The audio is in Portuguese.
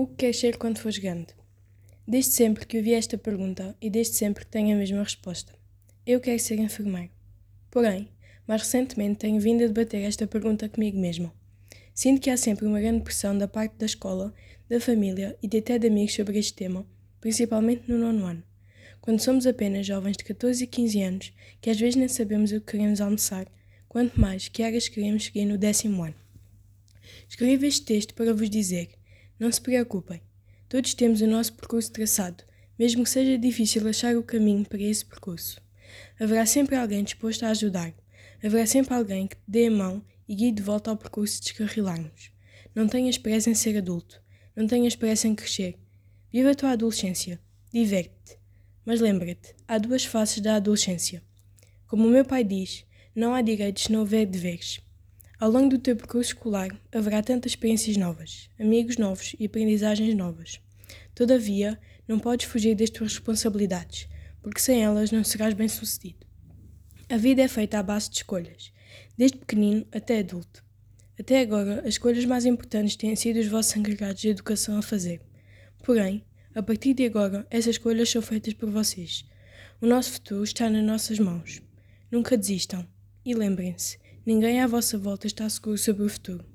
O que queres ser quando fores grande? Desde sempre que ouvi esta pergunta e desde sempre que tenho a mesma resposta. Eu quero ser enfermeiro. Porém, mais recentemente tenho vindo a debater esta pergunta comigo mesmo. Sinto que há sempre uma grande pressão da parte da escola, da família e de até de amigos sobre este tema, principalmente no nono ano. Quando somos apenas jovens de 14 e 15 anos, que às vezes nem sabemos o que queremos almoçar, quanto mais que áreas queremos seguir no décimo ano. Escrevo este texto para vos dizer não se preocupem. Todos temos o nosso percurso traçado, mesmo que seja difícil achar o caminho para esse percurso. Haverá sempre alguém disposto a ajudar. Haverá sempre alguém que te dê a mão e guie de volta ao percurso de descarrilarmos. Não tenhas pressa em ser adulto. Não tenhas pressa em crescer. Viva a tua adolescência. Diverte-te. Mas lembra-te, há duas faces da adolescência. Como o meu pai diz, não há direitos se não houver deveres. Ao longo do teu percurso escolar haverá tantas experiências novas, amigos novos e aprendizagens novas. Todavia, não podes fugir das tuas responsabilidades, porque sem elas não serás bem-sucedido. A vida é feita à base de escolhas, desde pequenino até adulto. Até agora, as escolhas mais importantes têm sido os vossos encarregados de educação a fazer. Porém, a partir de agora, essas escolhas são feitas por vocês. O nosso futuro está nas nossas mãos. Nunca desistam. E lembrem-se, Ninguém à vossa volta está seguro sobre o futuro.